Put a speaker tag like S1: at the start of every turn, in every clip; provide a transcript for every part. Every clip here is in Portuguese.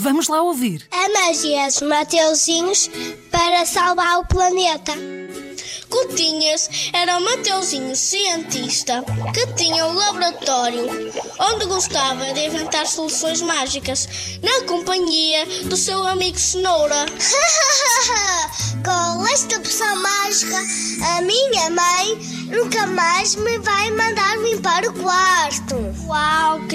S1: Vamos lá ouvir.
S2: A magia dos Mateuzinhos para salvar o planeta.
S3: Cotinhas era o Mateuzinho cientista que tinha um laboratório onde gostava de inventar soluções mágicas na companhia do seu amigo Cenoura.
S2: Com esta poção mágica, a minha mãe nunca mais me vai mandar limpar o quarto.
S3: Uau,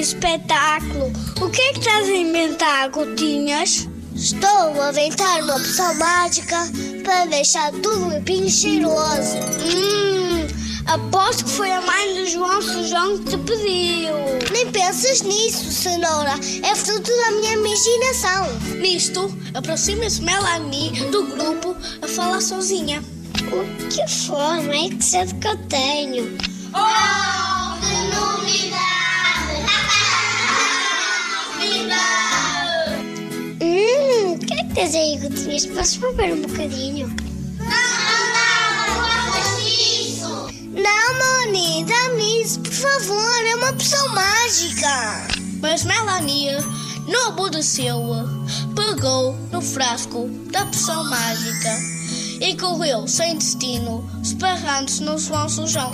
S3: espetáculo! O que é que estás a inventar, Gotinhas?
S2: Estou a inventar uma poção mágica para deixar tudo limpinho e cheiroso.
S3: Hum, aposto que foi a mãe do João Sujão que te pediu.
S2: Nem pensas nisso, cenoura. É fruto da minha imaginação.
S3: Nisto, aproxima-se Melanie do grupo a falar sozinha.
S2: O que forma é que sede que eu tenho?
S3: Oh, que novidade!
S2: Que é aí, gotinhas? Posso beber um bocadinho? Não, Moni, dá-me isso, por favor. É uma poção mágica.
S3: Mas Melanie não obedeceu. Pegou no frasco da poção mágica e correu sem destino, esparrando-se no João Sujão.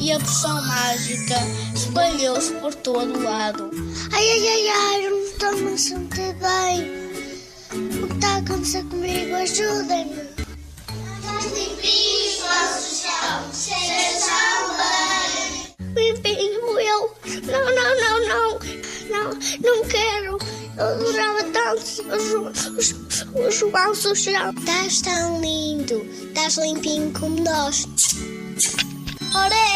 S3: E a poção mágica espalhou-se por todo o lado.
S2: Ai, ai, ai, ai, eu não estou a me sentir bem. O que está a acontecer comigo? Ajudem-me. Limpinho eu. Não, não, não, não. Não, não quero. Eu adorava tanto o, o, o João Sujão. Estás tão lindo. Estás limpinho como nós. Que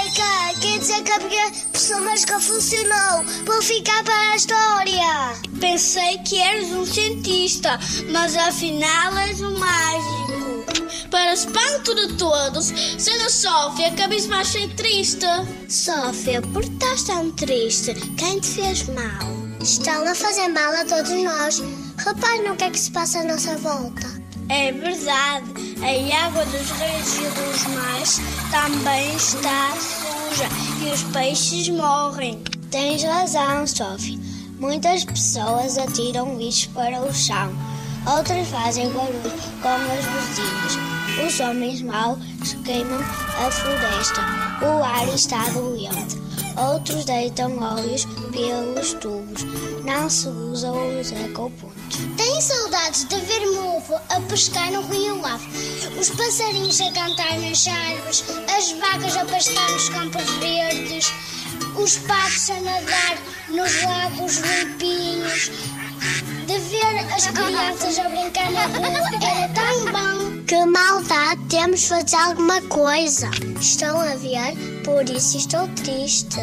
S2: a minha poção mágica funcionou. Vou ficar para a história.
S3: Pensei que eras um cientista, mas afinal és um mágico. Para espanto de todos, sendo Sófia abismaste e triste.
S2: Sófia, por que estás tão triste? Quem te fez mal? Estão a fazer mal a todos nós. Repare no que é que se passa à nossa volta.
S3: É verdade, a água dos rios e dos mares também está suja e os peixes morrem.
S2: Tens razão, Sófia. Muitas pessoas atiram lixo para o chão. Outras fazem barulho como as buzinas. Os homens maus queimam a floresta. O ar está doente. Outros deitam óleos pelos tubos. Não se usa os ecopontos. Tenho saudades de ver ovo a pescar no Rio Lavo, os passarinhos a cantar nas árvores, as vacas a pastar nos campos verdes, os patos a nadar nos lagos limpinhos, de ver as crianças a brincar na rua era tão bom. Que maldade, temos de fazer alguma coisa. Estão a ver? Por isso estou triste.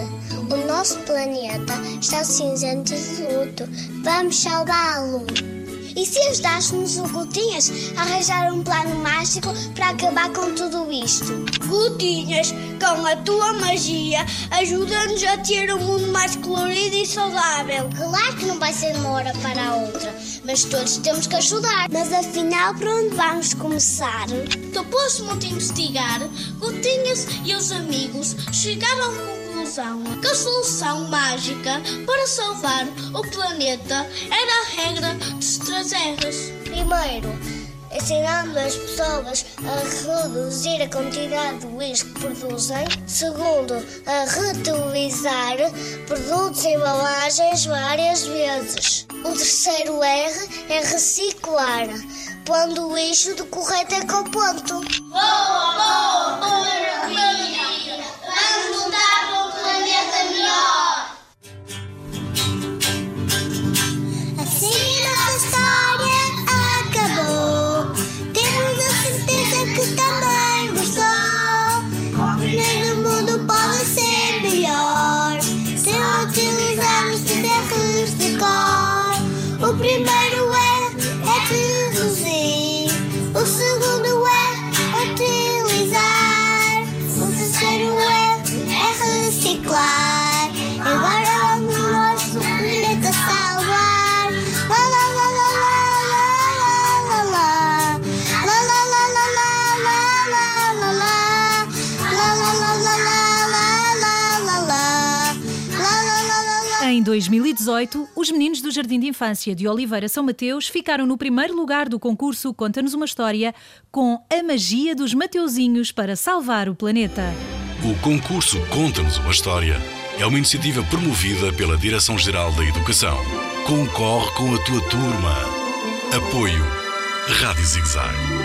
S2: O nosso planeta está cinzento de luto. Vamos salvá-lo. E se ajudássemos o Gotinhas a arranjar um plano mágico para acabar com tudo isto?
S3: Gotinhas, com a tua magia, ajuda-nos a ter um mundo mais colorido e saudável.
S2: Claro que não vai ser de uma hora para a outra, mas todos temos que ajudar. Mas afinal, por onde vamos começar?
S3: Depois de muito investigar, Gotinhas e os amigos chegaram à conclusão que a solução mágica para salvar o planeta era a regra dos três R's.
S2: Primeiro, ensinando as pessoas a reduzir a quantidade de lixo que produzem. Segundo, a reutilizar produtos e embalagens várias vezes. O terceiro R é reciclar, pondo o lixo do correto ecoponto.
S3: Boa, boa,
S1: Em 2018, os meninos do Jardim de Infância de Oliveira São Mateus ficaram no primeiro lugar do concurso Conta-nos uma História com a magia dos Mateuzinhos para salvar o planeta.
S4: O concurso Conta-nos uma História é uma iniciativa promovida pela Direção-Geral da Educação. Concorre com a tua turma. Apoio Rádio Zigzag.